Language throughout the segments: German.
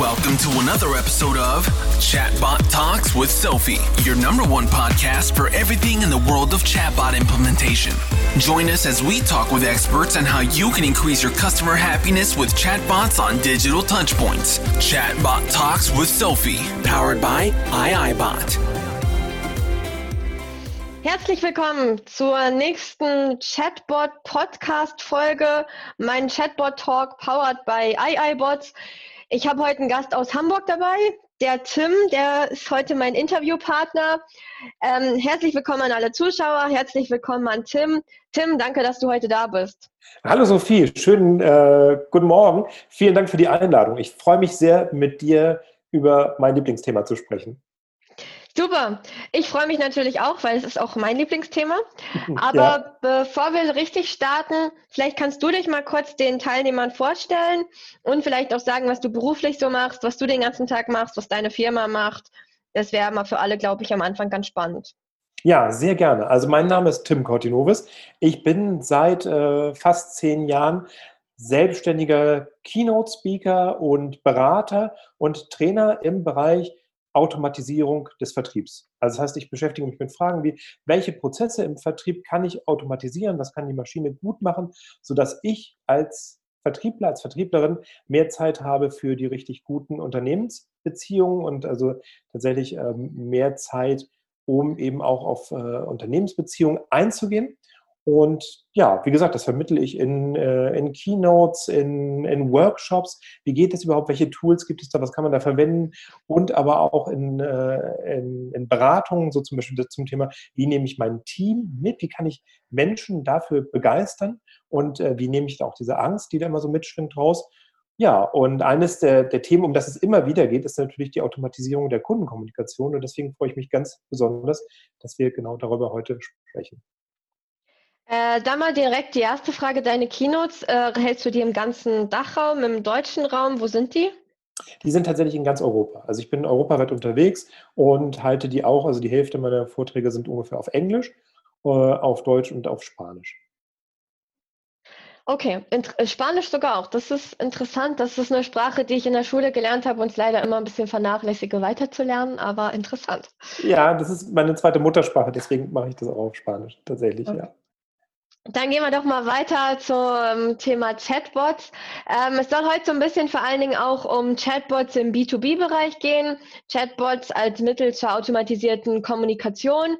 Welcome to another episode of Chatbot Talks with Sophie, your number one podcast for everything in the world of chatbot implementation. Join us as we talk with experts on how you can increase your customer happiness with chatbots on digital touchpoints. Chatbot Talks with Sophie, powered by iiBot. Herzlich willkommen zur nächsten Chatbot-Podcast-Folge, mein Chatbot-Talk powered by iiBots. Ich habe heute einen Gast aus Hamburg dabei, der Tim, der ist heute mein Interviewpartner. Ähm, herzlich willkommen an alle Zuschauer, herzlich willkommen an Tim. Tim, danke, dass du heute da bist. Hallo Sophie, schönen äh, guten Morgen. Vielen Dank für die Einladung. Ich freue mich sehr, mit dir über mein Lieblingsthema zu sprechen. Super. Ich freue mich natürlich auch, weil es ist auch mein Lieblingsthema. Aber ja. bevor wir richtig starten, vielleicht kannst du dich mal kurz den Teilnehmern vorstellen und vielleicht auch sagen, was du beruflich so machst, was du den ganzen Tag machst, was deine Firma macht. Das wäre mal für alle, glaube ich, am Anfang ganz spannend. Ja, sehr gerne. Also mein Name ist Tim Cortinovis. Ich bin seit äh, fast zehn Jahren selbstständiger Keynote-Speaker und Berater und Trainer im Bereich Automatisierung des Vertriebs. Also das heißt, ich beschäftige mich mit Fragen wie, welche Prozesse im Vertrieb kann ich automatisieren, was kann die Maschine gut machen, sodass ich als Vertriebler, als Vertrieblerin mehr Zeit habe für die richtig guten Unternehmensbeziehungen und also tatsächlich ähm, mehr Zeit, um eben auch auf äh, Unternehmensbeziehungen einzugehen. Und ja, wie gesagt, das vermittle ich in, äh, in Keynotes, in, in Workshops. Wie geht es überhaupt? Welche Tools gibt es da? Was kann man da verwenden? Und aber auch in, äh, in, in Beratungen, so zum Beispiel zum Thema, wie nehme ich mein Team mit? Wie kann ich Menschen dafür begeistern? Und äh, wie nehme ich da auch diese Angst, die da immer so mitschwingt, raus? Ja, und eines der, der Themen, um das es immer wieder geht, ist natürlich die Automatisierung der Kundenkommunikation. Und deswegen freue ich mich ganz besonders, dass wir genau darüber heute sprechen. Äh, dann mal direkt die erste Frage. Deine Keynotes, äh, hältst du die im ganzen Dachraum, im deutschen Raum? Wo sind die? Die sind tatsächlich in ganz Europa. Also ich bin europaweit unterwegs und halte die auch, also die Hälfte meiner Vorträge sind ungefähr auf Englisch, äh, auf Deutsch und auf Spanisch. Okay, äh, Spanisch sogar auch. Das ist interessant. Das ist eine Sprache, die ich in der Schule gelernt habe und es leider immer ein bisschen vernachlässige, weiterzulernen, aber interessant. Ja, das ist meine zweite Muttersprache, deswegen mache ich das auch auf Spanisch, tatsächlich, okay. ja. Dann gehen wir doch mal weiter zum Thema Chatbots. Ähm, es soll heute so ein bisschen vor allen Dingen auch um Chatbots im B2B-Bereich gehen. Chatbots als Mittel zur automatisierten Kommunikation.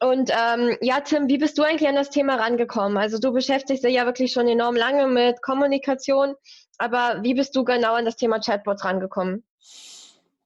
Und ähm, ja, Tim, wie bist du eigentlich an das Thema rangekommen? Also du beschäftigst dich ja wirklich schon enorm lange mit Kommunikation, aber wie bist du genau an das Thema Chatbots rangekommen?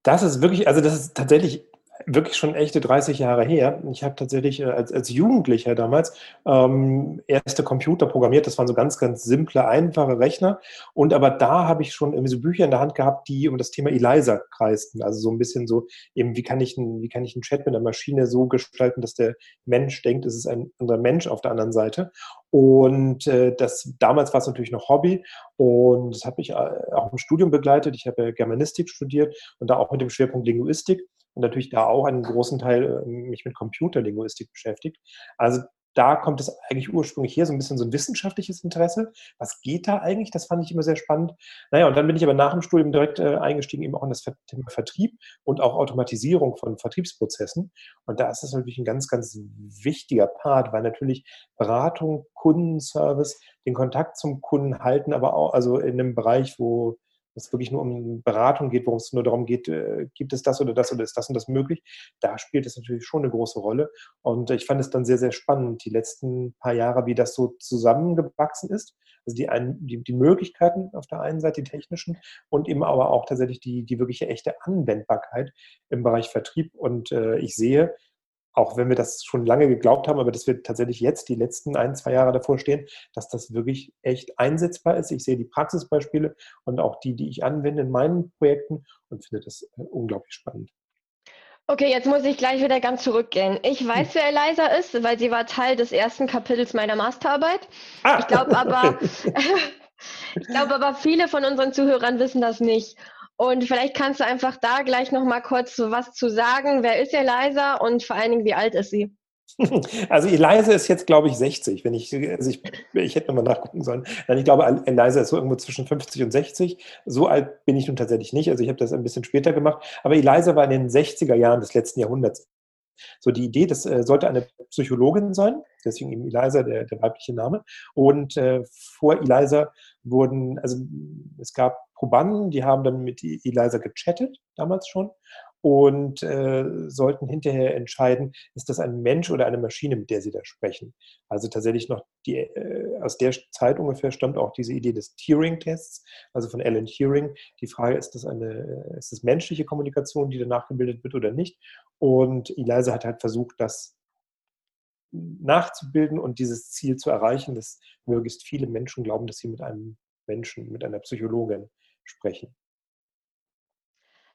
Das ist wirklich, also das ist tatsächlich wirklich schon echte 30 Jahre her. Ich habe tatsächlich äh, als, als Jugendlicher damals ähm, erste Computer programmiert. Das waren so ganz, ganz simple, einfache Rechner. Und aber da habe ich schon irgendwie so Bücher in der Hand gehabt, die um das Thema ELISA kreisten. Also so ein bisschen so eben, wie kann ich, ein, wie kann ich einen Chat mit einer Maschine so gestalten, dass der Mensch denkt, es ist ein anderer Mensch auf der anderen Seite. Und äh, das damals war es natürlich noch Hobby und das hat mich äh, auch im Studium begleitet. Ich habe Germanistik studiert und da auch mit dem Schwerpunkt Linguistik und natürlich da auch einen großen Teil äh, mich mit Computerlinguistik beschäftigt. Also da kommt es eigentlich ursprünglich her, so ein bisschen so ein wissenschaftliches Interesse. Was geht da eigentlich? Das fand ich immer sehr spannend. Naja, und dann bin ich aber nach dem Studium direkt äh, eingestiegen, eben auch in das Thema Vertrieb und auch Automatisierung von Vertriebsprozessen. Und da ist das natürlich ein ganz, ganz wichtiger Part, weil natürlich Beratung, Kundenservice, den Kontakt zum Kunden halten, aber auch also in einem Bereich, wo es wirklich nur um Beratung geht, worum es nur darum geht, äh, gibt es das oder das oder ist das und das möglich, da spielt es natürlich schon eine große Rolle. Und ich fand es dann sehr, sehr spannend, die letzten paar Jahre, wie das so zusammengewachsen ist. Also die, die, die Möglichkeiten auf der einen Seite, die technischen, und eben aber auch tatsächlich die, die wirkliche echte Anwendbarkeit im Bereich Vertrieb. Und äh, ich sehe, auch wenn wir das schon lange geglaubt haben, aber dass wir tatsächlich jetzt die letzten ein, zwei Jahre davor stehen, dass das wirklich echt einsetzbar ist. Ich sehe die Praxisbeispiele und auch die, die ich anwende in meinen Projekten und finde das äh, unglaublich spannend. Okay, jetzt muss ich gleich wieder ganz zurückgehen. Ich hm. weiß, wer Eliza ist, weil sie war Teil des ersten Kapitels meiner Masterarbeit. Ah, ich glaube aber, ich glaube aber, viele von unseren Zuhörern wissen das nicht. Und vielleicht kannst du einfach da gleich noch mal kurz was zu sagen. Wer ist Eliza und vor allen Dingen, wie alt ist sie? Also Eliza ist jetzt, glaube ich, 60. Wenn ich, also ich, ich hätte nochmal nachgucken sollen. Nein, ich glaube, Eliza ist so irgendwo zwischen 50 und 60. So alt bin ich nun tatsächlich nicht. Also ich habe das ein bisschen später gemacht. Aber Eliza war in den 60er Jahren des letzten Jahrhunderts. So die Idee, das äh, sollte eine Psychologin sein, deswegen eben Eliza, der, der weibliche Name. Und äh, vor Eliza wurden, also es gab Probanden, die haben dann mit Eliza gechattet, damals schon und äh, sollten hinterher entscheiden, ist das ein Mensch oder eine Maschine, mit der sie da sprechen. Also tatsächlich noch die, äh, aus der Zeit ungefähr stammt auch diese Idee des Turing-Tests, also von Alan Turing. Die Frage, ist das eine, ist das menschliche Kommunikation, die danach gebildet wird oder nicht? Und Eliza hat halt versucht, das nachzubilden und dieses Ziel zu erreichen, dass möglichst viele Menschen glauben, dass sie mit einem Menschen, mit einer Psychologin sprechen.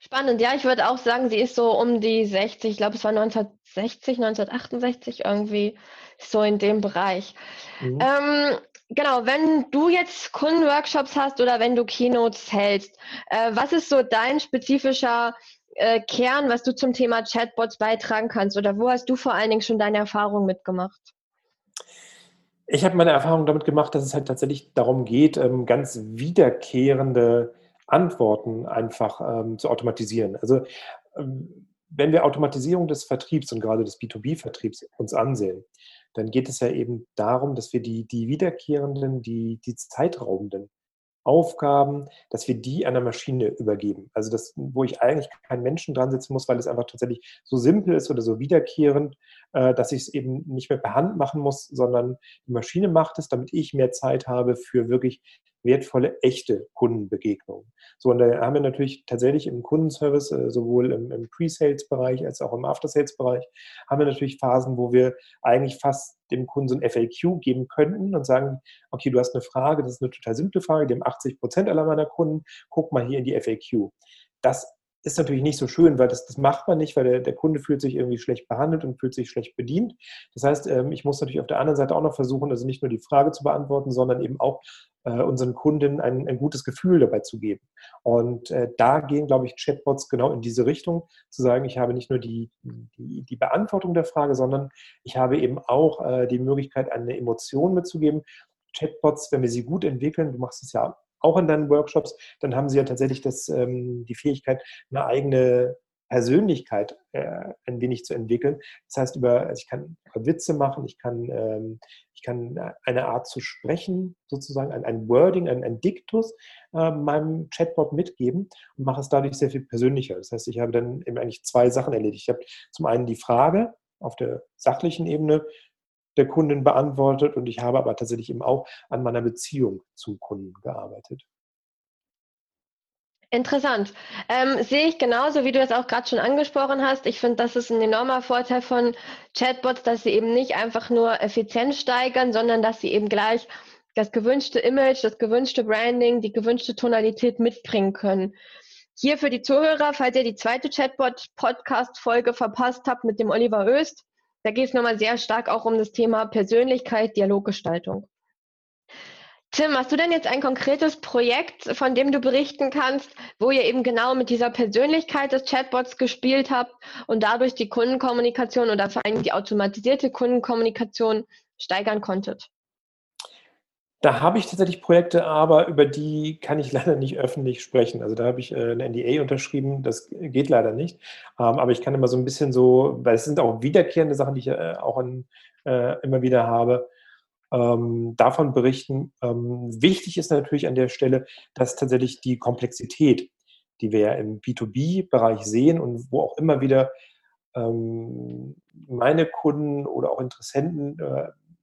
Spannend, ja, ich würde auch sagen, sie ist so um die 60, ich glaube, es war 1960, 1968 irgendwie so in dem Bereich. Mhm. Ähm, genau, wenn du jetzt Kundenworkshops hast oder wenn du Keynotes hältst, äh, was ist so dein spezifischer äh, Kern, was du zum Thema Chatbots beitragen kannst oder wo hast du vor allen Dingen schon deine Erfahrung mitgemacht? Ich habe meine Erfahrung damit gemacht, dass es halt tatsächlich darum geht, ähm, ganz wiederkehrende Antworten einfach ähm, zu automatisieren. Also ähm, wenn wir Automatisierung des Vertriebs und gerade des B2B-Vertriebs uns ansehen, dann geht es ja eben darum, dass wir die, die wiederkehrenden, die, die zeitraubenden Aufgaben, dass wir die einer Maschine übergeben. Also das, wo ich eigentlich keinen Menschen dran sitzen muss, weil es einfach tatsächlich so simpel ist oder so wiederkehrend, äh, dass ich es eben nicht mehr per Hand machen muss, sondern die Maschine macht es, damit ich mehr Zeit habe für wirklich wertvolle, echte Kundenbegegnungen. So, und da haben wir natürlich tatsächlich im Kundenservice, äh, sowohl im, im Pre-Sales-Bereich als auch im After-Sales-Bereich, haben wir natürlich Phasen, wo wir eigentlich fast dem Kunden so ein FAQ geben könnten und sagen, okay, du hast eine Frage, das ist eine total simple Frage, die haben 80 Prozent aller meiner Kunden, guck mal hier in die FAQ. Das ist natürlich nicht so schön, weil das, das macht man nicht, weil der, der Kunde fühlt sich irgendwie schlecht behandelt und fühlt sich schlecht bedient. Das heißt, ähm, ich muss natürlich auf der anderen Seite auch noch versuchen, also nicht nur die Frage zu beantworten, sondern eben auch äh, unseren Kunden ein, ein gutes Gefühl dabei zu geben. Und äh, da gehen, glaube ich, Chatbots genau in diese Richtung, zu sagen, ich habe nicht nur die, die, die Beantwortung der Frage, sondern ich habe eben auch äh, die Möglichkeit, eine Emotion mitzugeben. Chatbots, wenn wir sie gut entwickeln, du machst es ja auch in deinen Workshops, dann haben sie ja tatsächlich das, ähm, die Fähigkeit, eine eigene Persönlichkeit äh, ein wenig zu entwickeln. Das heißt, über, also ich kann Witze machen, ich kann, ähm, ich kann eine Art zu sprechen, sozusagen ein, ein Wording, ein, ein Diktus äh, meinem Chatbot mitgeben und mache es dadurch sehr viel persönlicher. Das heißt, ich habe dann eben eigentlich zwei Sachen erledigt. Ich habe zum einen die Frage auf der sachlichen Ebene der Kunden beantwortet und ich habe aber tatsächlich eben auch an meiner Beziehung zum Kunden gearbeitet. Interessant. Ähm, sehe ich genauso, wie du es auch gerade schon angesprochen hast. Ich finde, das ist ein enormer Vorteil von Chatbots, dass sie eben nicht einfach nur Effizienz steigern, sondern dass sie eben gleich das gewünschte Image, das gewünschte Branding, die gewünschte Tonalität mitbringen können. Hier für die Zuhörer, falls ihr die zweite Chatbot-Podcast-Folge verpasst habt mit dem Oliver Öst, da geht es nochmal sehr stark auch um das Thema Persönlichkeit, Dialoggestaltung. Tim, hast du denn jetzt ein konkretes Projekt, von dem du berichten kannst, wo ihr eben genau mit dieser Persönlichkeit des Chatbots gespielt habt und dadurch die Kundenkommunikation oder vor allem die automatisierte Kundenkommunikation steigern konntet? Da habe ich tatsächlich Projekte, aber über die kann ich leider nicht öffentlich sprechen. Also da habe ich äh, eine NDA unterschrieben, das geht leider nicht. Ähm, aber ich kann immer so ein bisschen so, weil es sind auch wiederkehrende Sachen, die ich äh, auch an, äh, immer wieder habe, ähm, davon berichten. Ähm, wichtig ist natürlich an der Stelle, dass tatsächlich die Komplexität, die wir ja im B2B-Bereich sehen und wo auch immer wieder meine Kunden oder auch Interessenten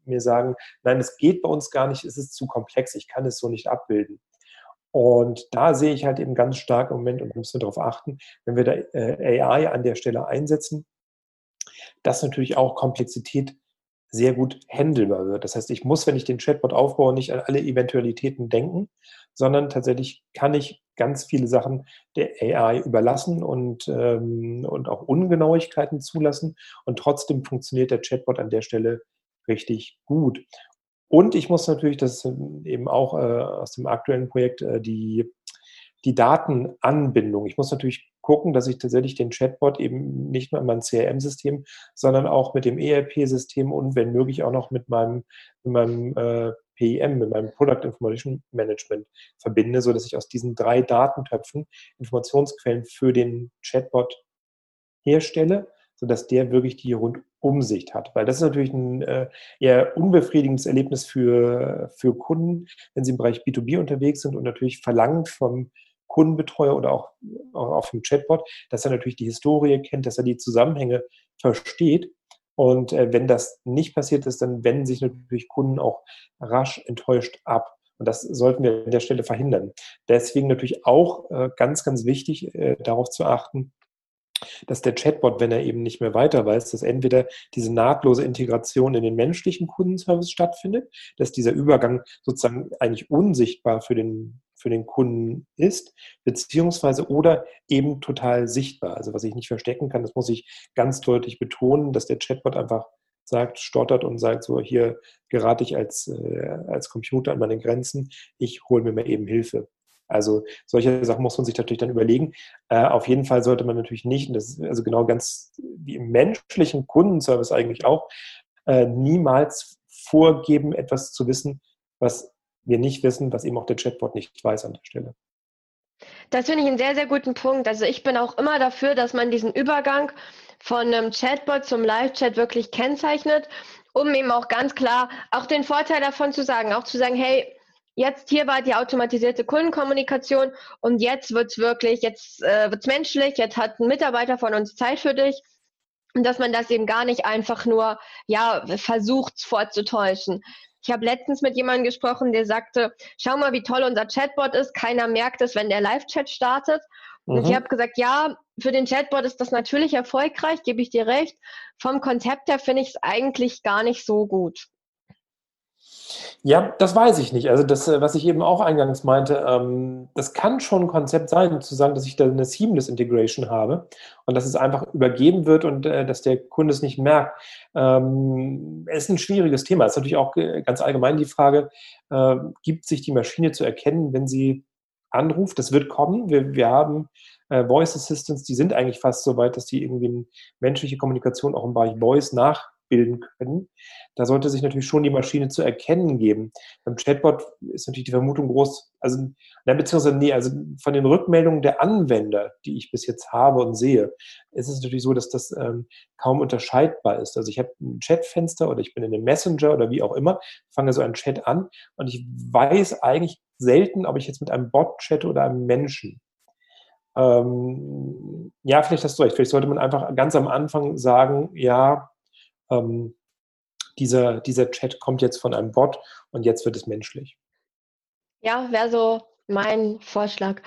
mir sagen, nein, es geht bei uns gar nicht, es ist zu komplex, ich kann es so nicht abbilden. Und da sehe ich halt eben ganz stark im Moment und müssen wir darauf achten, wenn wir da äh, AI an der Stelle einsetzen, dass natürlich auch Komplexität sehr gut handelbar wird. Das heißt, ich muss, wenn ich den Chatbot aufbaue, nicht an alle Eventualitäten denken, sondern tatsächlich kann ich ganz viele Sachen der AI überlassen und, ähm, und auch Ungenauigkeiten zulassen. Und trotzdem funktioniert der Chatbot an der Stelle richtig gut. Und ich muss natürlich, das ist eben auch äh, aus dem aktuellen Projekt, äh, die die Datenanbindung. Ich muss natürlich gucken, dass ich tatsächlich den Chatbot eben nicht nur in meinem CRM-System, sondern auch mit dem ERP-System und wenn möglich auch noch mit meinem, mit meinem äh, PIM, mit meinem Product Information Management verbinde, sodass ich aus diesen drei Datentöpfen Informationsquellen für den Chatbot herstelle, sodass der wirklich die Rundumsicht hat. Weil das ist natürlich ein äh, eher unbefriedigendes Erlebnis für, für Kunden, wenn sie im Bereich B2B unterwegs sind und natürlich verlangt vom Kundenbetreuer oder auch, auch vom Chatbot, dass er natürlich die Historie kennt, dass er die Zusammenhänge versteht. Und äh, wenn das nicht passiert ist, dann wenden sich natürlich Kunden auch rasch enttäuscht ab. Und das sollten wir an der Stelle verhindern. Deswegen natürlich auch äh, ganz, ganz wichtig, äh, darauf zu achten, dass der Chatbot, wenn er eben nicht mehr weiter weiß, dass entweder diese nahtlose Integration in den menschlichen Kundenservice stattfindet, dass dieser Übergang sozusagen eigentlich unsichtbar für den, für den Kunden ist, beziehungsweise oder eben total sichtbar. Also was ich nicht verstecken kann, das muss ich ganz deutlich betonen, dass der Chatbot einfach sagt, stottert und sagt so, hier gerate ich als, äh, als Computer an meine Grenzen, ich hole mir mal eben Hilfe. Also solche Sachen muss man sich natürlich dann überlegen. Äh, auf jeden Fall sollte man natürlich nicht, und das ist also genau ganz wie im menschlichen Kundenservice eigentlich auch, äh, niemals vorgeben, etwas zu wissen, was wir nicht wissen, was eben auch der Chatbot nicht weiß an der Stelle. Das finde ich einen sehr, sehr guten Punkt. Also ich bin auch immer dafür, dass man diesen Übergang von einem Chatbot zum Live-Chat wirklich kennzeichnet, um eben auch ganz klar auch den Vorteil davon zu sagen, auch zu sagen, hey, Jetzt hier war die automatisierte Kundenkommunikation und jetzt wird's wirklich, jetzt äh, wird's menschlich, jetzt hat ein Mitarbeiter von uns Zeit für dich. Und dass man das eben gar nicht einfach nur, ja, versucht vorzutäuschen. Ich habe letztens mit jemandem gesprochen, der sagte, schau mal, wie toll unser Chatbot ist. Keiner merkt es, wenn der Live-Chat startet. Und mhm. ich habe gesagt, ja, für den Chatbot ist das natürlich erfolgreich, gebe ich dir recht. Vom Konzept her finde ich es eigentlich gar nicht so gut. Ja, das weiß ich nicht. Also das, äh, was ich eben auch eingangs meinte, ähm, das kann schon ein Konzept sein, zu sagen, dass ich da eine Seamless Integration habe und dass es einfach übergeben wird und äh, dass der Kunde es nicht merkt. Ähm, es ist ein schwieriges Thema. Es ist natürlich auch ganz allgemein die Frage, äh, gibt sich die Maschine zu erkennen, wenn sie anruft? Das wird kommen. Wir, wir haben äh, Voice Assistants, die sind eigentlich fast so weit, dass die irgendwie menschliche Kommunikation auch im Bereich Voice nach bilden können. Da sollte sich natürlich schon die Maschine zu erkennen geben. Beim Chatbot ist natürlich die Vermutung groß, also, na, beziehungsweise, nee, also von den Rückmeldungen der Anwender, die ich bis jetzt habe und sehe, ist es natürlich so, dass das ähm, kaum unterscheidbar ist. Also ich habe ein Chatfenster oder ich bin in einem Messenger oder wie auch immer, fange so einen Chat an und ich weiß eigentlich selten, ob ich jetzt mit einem Bot chatte oder einem Menschen. Ähm, ja, vielleicht hast du recht. Vielleicht sollte man einfach ganz am Anfang sagen, ja, ähm, dieser, dieser Chat kommt jetzt von einem Bot und jetzt wird es menschlich. Ja, wäre so mein Vorschlag.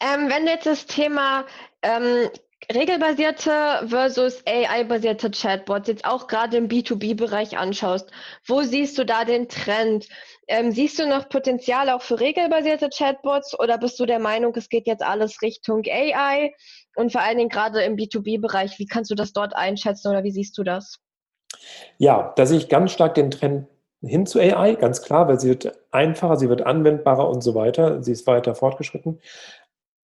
Ähm, wenn du jetzt das Thema ähm, regelbasierte versus AI-basierte Chatbots jetzt auch gerade im B2B-Bereich anschaust, wo siehst du da den Trend? Ähm, siehst du noch Potenzial auch für regelbasierte Chatbots oder bist du der Meinung, es geht jetzt alles Richtung AI und vor allen Dingen gerade im B2B-Bereich, wie kannst du das dort einschätzen oder wie siehst du das? Ja, da sehe ich ganz stark den Trend hin zu AI, ganz klar, weil sie wird einfacher, sie wird anwendbarer und so weiter. Sie ist weiter fortgeschritten.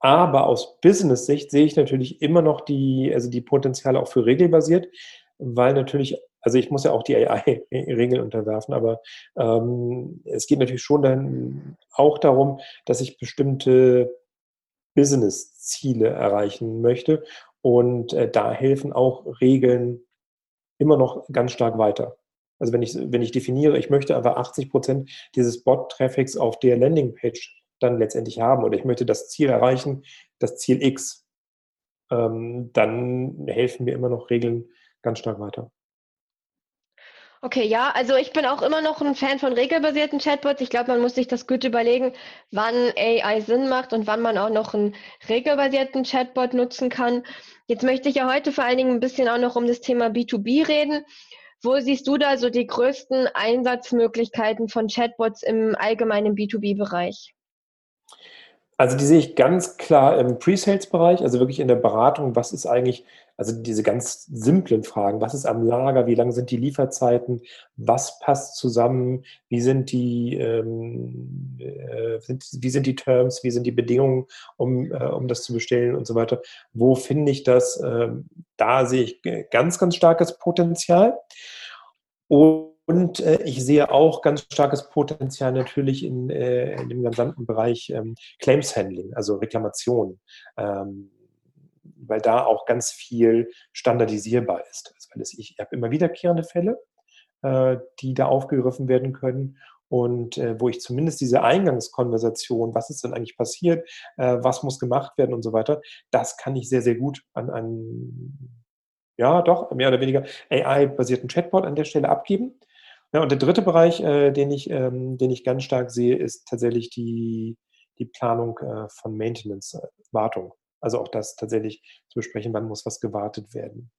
Aber aus Business-Sicht sehe ich natürlich immer noch die, also die Potenziale auch für regelbasiert, weil natürlich, also ich muss ja auch die AI-Regeln unterwerfen, aber ähm, es geht natürlich schon dann auch darum, dass ich bestimmte Business-Ziele erreichen möchte. Und äh, da helfen auch Regeln immer noch ganz stark weiter. Also wenn ich, wenn ich definiere, ich möchte aber 80 Prozent dieses Bot-Traffics auf der Landingpage dann letztendlich haben oder ich möchte das Ziel erreichen, das Ziel X, ähm, dann helfen mir immer noch Regeln ganz stark weiter. Okay, ja, also ich bin auch immer noch ein Fan von regelbasierten Chatbots. Ich glaube, man muss sich das gut überlegen, wann AI Sinn macht und wann man auch noch einen regelbasierten Chatbot nutzen kann. Jetzt möchte ich ja heute vor allen Dingen ein bisschen auch noch um das Thema B2B reden. Wo siehst du da so die größten Einsatzmöglichkeiten von Chatbots im allgemeinen B2B-Bereich? Also die sehe ich ganz klar im Pre-Sales-Bereich, also wirklich in der Beratung, was ist eigentlich, also diese ganz simplen Fragen, was ist am Lager, wie lang sind die Lieferzeiten, was passt zusammen, wie sind die, ähm, äh, sind, wie sind die Terms, wie sind die Bedingungen, um, äh, um das zu bestellen und so weiter. Wo finde ich das? Ähm, da sehe ich ganz, ganz starkes Potenzial. Und und äh, ich sehe auch ganz starkes Potenzial natürlich in, äh, in dem gesamten Bereich ähm, Claims Handling, also Reklamation, ähm, weil da auch ganz viel standardisierbar ist. Also, ich habe immer wiederkehrende Fälle, äh, die da aufgegriffen werden können und äh, wo ich zumindest diese Eingangskonversation, was ist denn eigentlich passiert, äh, was muss gemacht werden und so weiter, das kann ich sehr, sehr gut an, an ja, doch, mehr oder weniger AI-basierten Chatbot an der Stelle abgeben. Ja, und der dritte Bereich, äh, den, ich, ähm, den ich ganz stark sehe, ist tatsächlich die, die Planung äh, von Maintenance, äh, Wartung. Also auch das tatsächlich zu besprechen, wann muss was gewartet werden.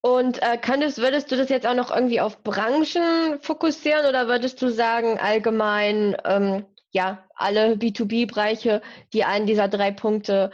Und äh, könntest, würdest du das jetzt auch noch irgendwie auf Branchen fokussieren oder würdest du sagen, allgemein, ähm, ja, alle B2B-Bereiche, die einen dieser drei Punkte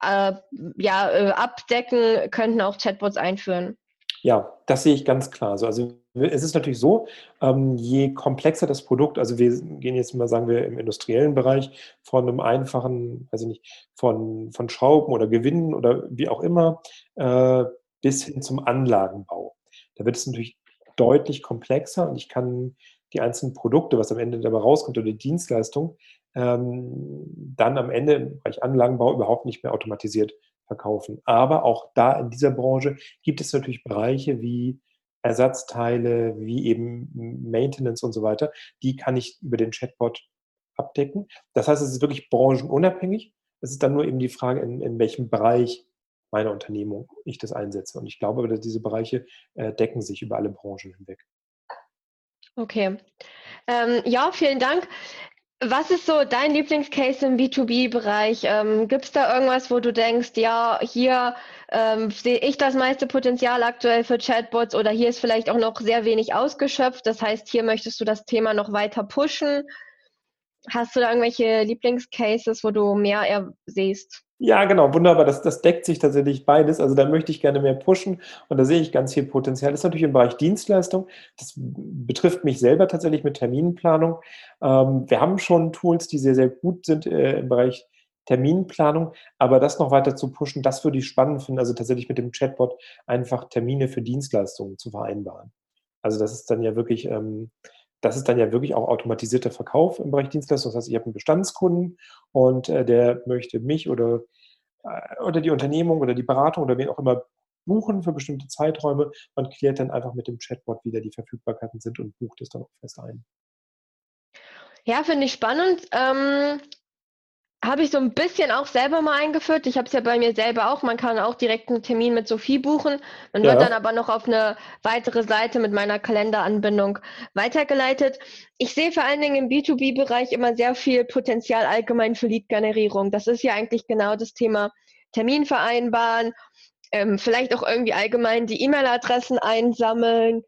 äh, ja, äh, abdecken, könnten auch Chatbots einführen? Ja, das sehe ich ganz klar. Also, also es ist natürlich so, ähm, je komplexer das Produkt, also wir gehen jetzt mal, sagen wir, im industriellen Bereich von einem einfachen, weiß ich nicht, von, von Schrauben oder Gewinnen oder wie auch immer, äh, bis hin zum Anlagenbau. Da wird es natürlich deutlich komplexer und ich kann die einzelnen Produkte, was am Ende dabei rauskommt, oder die Dienstleistung, ähm, dann am Ende im Bereich Anlagenbau überhaupt nicht mehr automatisiert verkaufen. Aber auch da in dieser Branche gibt es natürlich Bereiche wie Ersatzteile, wie eben Maintenance und so weiter. Die kann ich über den Chatbot abdecken. Das heißt, es ist wirklich branchenunabhängig. Es ist dann nur eben die Frage, in, in welchem Bereich meiner Unternehmung ich das einsetze. Und ich glaube, dass diese Bereiche äh, decken sich über alle Branchen hinweg. Okay. Ähm, ja, vielen Dank. Was ist so dein Lieblingscase im B2B-Bereich? Ähm, Gibt es da irgendwas, wo du denkst, ja, hier ähm, sehe ich das meiste Potenzial aktuell für Chatbots oder hier ist vielleicht auch noch sehr wenig ausgeschöpft? Das heißt, hier möchtest du das Thema noch weiter pushen. Hast du da irgendwelche Lieblingscases, wo du mehr siehst? Ja, genau, wunderbar. Das, das deckt sich tatsächlich beides. Also da möchte ich gerne mehr pushen und da sehe ich ganz viel Potenzial. Das ist natürlich im Bereich Dienstleistung. Das betrifft mich selber tatsächlich mit Terminplanung. Ähm, wir haben schon Tools, die sehr, sehr gut sind äh, im Bereich Terminplanung, aber das noch weiter zu pushen, das würde ich spannend finden. Also tatsächlich mit dem Chatbot einfach Termine für Dienstleistungen zu vereinbaren. Also das ist dann ja wirklich ähm, das ist dann ja wirklich auch automatisierter Verkauf im Bereich Dienstleistung. Das heißt, ich habe einen Bestandskunden und äh, der möchte mich oder, äh, oder die Unternehmung oder die Beratung oder wen auch immer buchen für bestimmte Zeiträume und klärt dann einfach mit dem Chatbot, wie da die Verfügbarkeiten sind und bucht es dann auch fest ein. Ja, finde ich spannend. Ähm, habe ich so ein bisschen auch selber mal eingeführt. Ich habe es ja bei mir selber auch. Man kann auch direkt einen Termin mit Sophie buchen. Man ja. wird dann aber noch auf eine weitere Seite mit meiner Kalenderanbindung weitergeleitet. Ich sehe vor allen Dingen im B2B-Bereich immer sehr viel Potenzial allgemein für Lead-Generierung. Das ist ja eigentlich genau das Thema Termin vereinbaren, ähm, vielleicht auch irgendwie allgemein die E-Mail-Adressen einsammeln.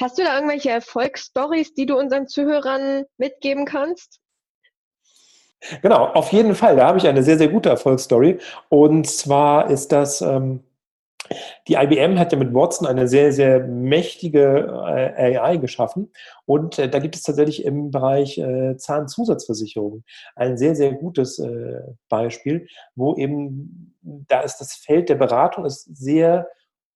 Hast du da irgendwelche Erfolgsstories, die du unseren Zuhörern mitgeben kannst? Genau, auf jeden Fall. Da habe ich eine sehr, sehr gute Erfolgsstory. Und zwar ist das, ähm, die IBM hat ja mit Watson eine sehr, sehr mächtige äh, AI geschaffen. Und äh, da gibt es tatsächlich im Bereich äh, Zahnzusatzversicherung ein sehr, sehr gutes äh, Beispiel, wo eben, da ist das Feld der Beratung ist sehr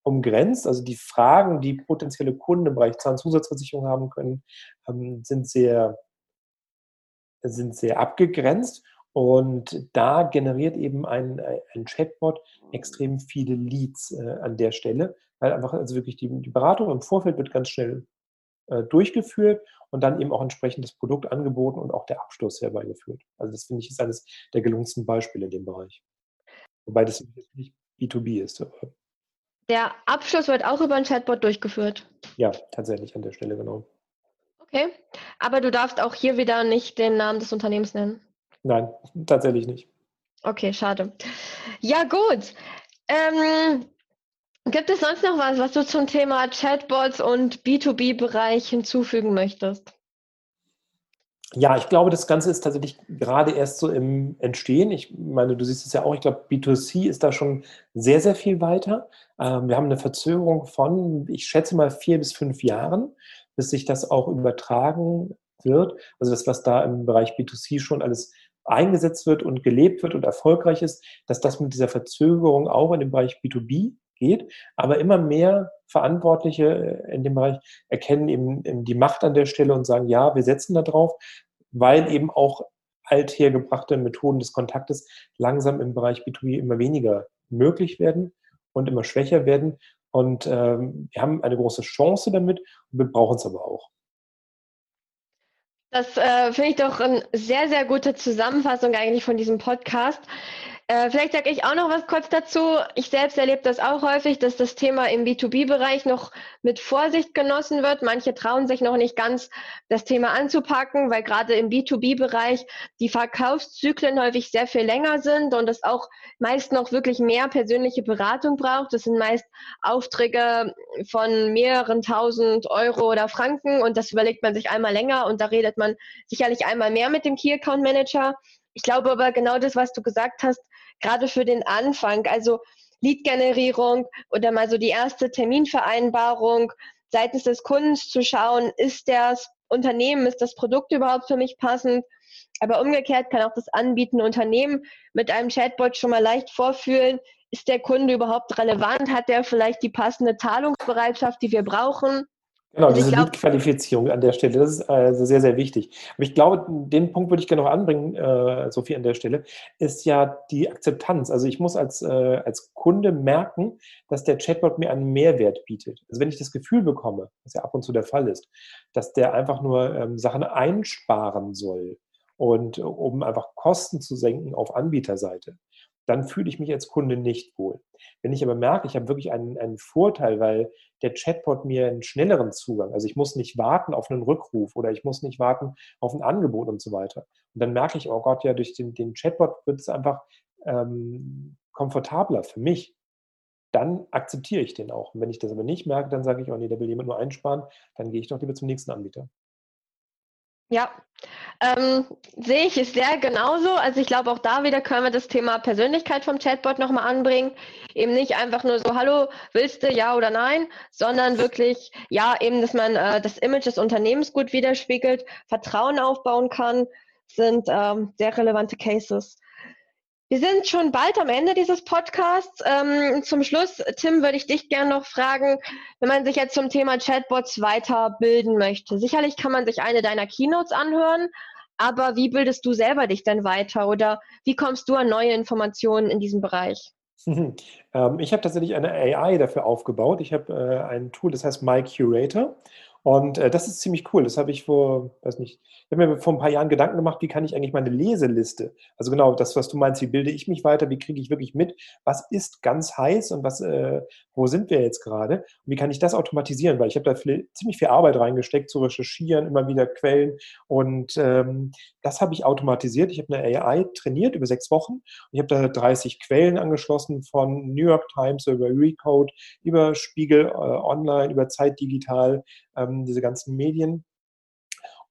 umgrenzt. Also die Fragen, die potenzielle Kunden im Bereich Zahnzusatzversicherung haben können, ähm, sind sehr sind sehr abgegrenzt und da generiert eben ein, ein Chatbot extrem viele Leads äh, an der Stelle, weil einfach also wirklich die, die Beratung im Vorfeld wird ganz schnell äh, durchgeführt und dann eben auch entsprechend das Produkt angeboten und auch der Abschluss herbeigeführt. Also das finde ich ist eines der gelungensten Beispiele in dem Bereich. Wobei das nicht B2B ist. Der Abschluss wird auch über ein Chatbot durchgeführt. Ja, tatsächlich an der Stelle, genau. Okay, aber du darfst auch hier wieder nicht den Namen des Unternehmens nennen. Nein, tatsächlich nicht. Okay, schade. Ja, gut. Ähm, gibt es sonst noch was, was du zum Thema Chatbots und B2B-Bereich hinzufügen möchtest? Ja, ich glaube, das Ganze ist tatsächlich gerade erst so im Entstehen. Ich meine, du siehst es ja auch, ich glaube, B2C ist da schon sehr, sehr viel weiter. Ähm, wir haben eine Verzögerung von, ich schätze mal, vier bis fünf Jahren, bis sich das auch übertragen wird. Also das, was da im Bereich B2C schon alles eingesetzt wird und gelebt wird und erfolgreich ist, dass das mit dieser Verzögerung auch in dem Bereich B2B geht. Aber immer mehr Verantwortliche äh, in dem Bereich erkennen eben die Macht an der Stelle und sagen, ja, wir setzen da drauf, weil eben auch althergebrachte Methoden des Kontaktes langsam im Bereich B2B immer weniger möglich werden und immer schwächer werden. Und ähm, wir haben eine große Chance damit und wir brauchen es aber auch. Das äh, finde ich doch eine sehr, sehr gute Zusammenfassung eigentlich von diesem Podcast. Äh, vielleicht sage ich auch noch was kurz dazu. Ich selbst erlebe das auch häufig, dass das Thema im B2B-Bereich noch mit Vorsicht genossen wird. Manche trauen sich noch nicht ganz, das Thema anzupacken, weil gerade im B2B-Bereich die Verkaufszyklen häufig sehr viel länger sind und es auch meist noch wirklich mehr persönliche Beratung braucht. Das sind meist Aufträge von mehreren tausend Euro oder Franken und das überlegt man sich einmal länger und da redet man sicherlich einmal mehr mit dem Key Account Manager. Ich glaube aber genau das, was du gesagt hast, gerade für den Anfang, also Lead-Generierung oder mal so die erste Terminvereinbarung seitens des Kundens zu schauen, ist das Unternehmen, ist das Produkt überhaupt für mich passend? Aber umgekehrt kann auch das anbietende Unternehmen mit einem Chatbot schon mal leicht vorfühlen, ist der Kunde überhaupt relevant? Hat der vielleicht die passende Zahlungsbereitschaft, die wir brauchen? Genau, diese Lead-Qualifizierung an der Stelle, das ist also sehr, sehr wichtig. Aber ich glaube, den Punkt würde ich gerne noch anbringen, äh, Sophie, an der Stelle, ist ja die Akzeptanz. Also ich muss als, äh, als Kunde merken, dass der Chatbot mir einen Mehrwert bietet. Also wenn ich das Gefühl bekomme, was ja ab und zu der Fall ist, dass der einfach nur ähm, Sachen einsparen soll und um einfach Kosten zu senken auf Anbieterseite, dann fühle ich mich als Kunde nicht wohl. Wenn ich aber merke, ich habe wirklich einen, einen Vorteil, weil der Chatbot mir einen schnelleren Zugang, also ich muss nicht warten auf einen Rückruf oder ich muss nicht warten auf ein Angebot und so weiter. Und dann merke ich, oh Gott, ja, durch den, den Chatbot wird es einfach ähm, komfortabler für mich. Dann akzeptiere ich den auch. Und wenn ich das aber nicht merke, dann sage ich, oh nee, da will jemand nur einsparen, dann gehe ich doch lieber zum nächsten Anbieter. Ja, ähm, sehe ich es sehr genauso. Also ich glaube, auch da wieder können wir das Thema Persönlichkeit vom Chatbot nochmal anbringen. Eben nicht einfach nur so, hallo, willst du ja oder nein, sondern wirklich, ja, eben, dass man äh, das Image des Unternehmens gut widerspiegelt, Vertrauen aufbauen kann, sind ähm, sehr relevante Cases. Wir sind schon bald am Ende dieses Podcasts. Ähm, zum Schluss, Tim, würde ich dich gerne noch fragen, wenn man sich jetzt zum Thema Chatbots weiterbilden möchte. Sicherlich kann man sich eine deiner Keynotes anhören, aber wie bildest du selber dich denn weiter oder wie kommst du an neue Informationen in diesem Bereich? Ähm, ich habe tatsächlich eine AI dafür aufgebaut. Ich habe äh, ein Tool, das heißt My Curator. Und äh, das ist ziemlich cool. Das habe ich vor, weiß nicht, ich habe mir vor ein paar Jahren Gedanken gemacht, wie kann ich eigentlich meine Leseliste, also genau das, was du meinst, wie bilde ich mich weiter, wie kriege ich wirklich mit, was ist ganz heiß und was, äh, wo sind wir jetzt gerade und wie kann ich das automatisieren, weil ich habe da viel, ziemlich viel Arbeit reingesteckt, zu recherchieren, immer wieder Quellen und ähm, das habe ich automatisiert. Ich habe eine AI trainiert über sechs Wochen und ich habe da 30 Quellen angeschlossen von New York Times über Recode, über Spiegel äh, Online, über Zeit Digital, ähm, diese ganzen Medien.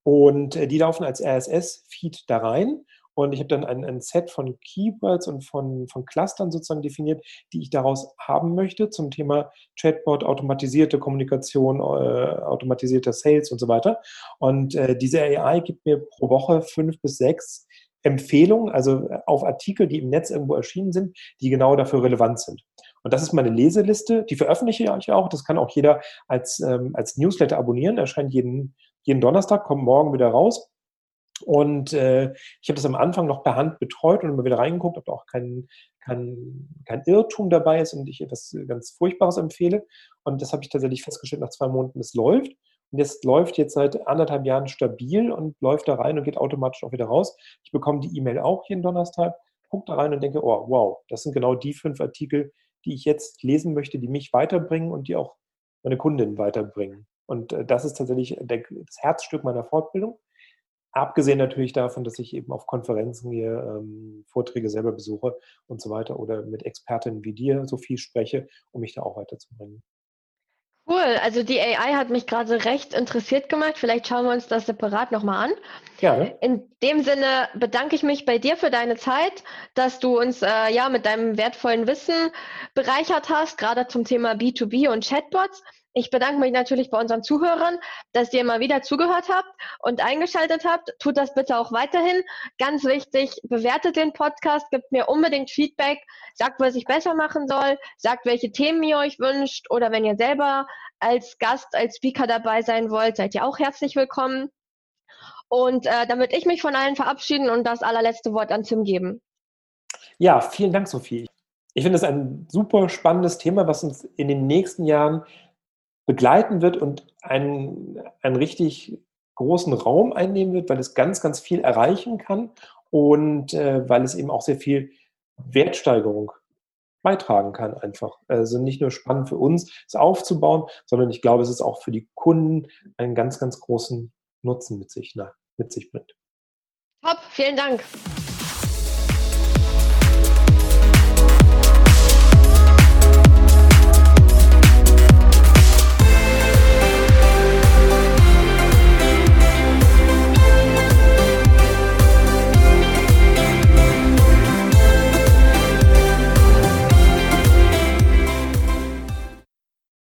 Und äh, die laufen als RSS-Feed da rein. Und ich habe dann ein, ein, Set von Keywords und von, von Clustern sozusagen definiert, die ich daraus haben möchte zum Thema Chatbot, automatisierte Kommunikation, äh, automatisierter Sales und so weiter. Und äh, diese AI gibt mir pro Woche fünf bis sechs Empfehlungen, also äh, auf Artikel, die im Netz irgendwo erschienen sind, die genau dafür relevant sind. Und das ist meine Leseliste, die veröffentliche ich auch. Das kann auch jeder als, ähm, als Newsletter abonnieren. Erscheint jeden, jeden Donnerstag, kommt morgen wieder raus. Und äh, ich habe das am Anfang noch per Hand betreut und immer wieder reingeguckt, ob da auch kein, kein, kein Irrtum dabei ist und ich etwas ganz Furchtbares empfehle. Und das habe ich tatsächlich festgestellt nach zwei Monaten, es läuft. Und das läuft jetzt seit anderthalb Jahren stabil und läuft da rein und geht automatisch auch wieder raus. Ich bekomme die E-Mail auch jeden Donnerstag, gucke da rein und denke, oh, wow, das sind genau die fünf Artikel, die ich jetzt lesen möchte, die mich weiterbringen und die auch meine Kundinnen weiterbringen. Und äh, das ist tatsächlich das Herzstück meiner Fortbildung. Abgesehen natürlich davon, dass ich eben auf Konferenzen gehe, ähm, Vorträge selber besuche und so weiter oder mit Expertinnen wie dir so viel spreche, um mich da auch weiterzubringen. Cool, also die AI hat mich gerade recht interessiert gemacht. Vielleicht schauen wir uns das separat nochmal an. Gerne. In dem Sinne bedanke ich mich bei dir für deine Zeit, dass du uns äh, ja mit deinem wertvollen Wissen bereichert hast, gerade zum Thema B2B und Chatbots. Ich bedanke mich natürlich bei unseren Zuhörern, dass ihr immer wieder zugehört habt und eingeschaltet habt. Tut das bitte auch weiterhin. Ganz wichtig, bewertet den Podcast, gebt mir unbedingt Feedback, sagt, was ich besser machen soll, sagt, welche Themen ihr euch wünscht oder wenn ihr selber als Gast, als Speaker dabei sein wollt, seid ihr auch herzlich willkommen. Und äh, damit ich mich von allen verabschieden und das allerletzte Wort an Tim geben. Ja, vielen Dank, Sophie. Ich finde es ein super spannendes Thema, was uns in den nächsten Jahren begleiten wird und einen, einen richtig großen Raum einnehmen wird, weil es ganz, ganz viel erreichen kann und äh, weil es eben auch sehr viel Wertsteigerung beitragen kann einfach. Also nicht nur spannend für uns, es aufzubauen, sondern ich glaube, es ist auch für die Kunden einen ganz, ganz großen Nutzen mit sich, na, mit sich bringt. Top, vielen Dank.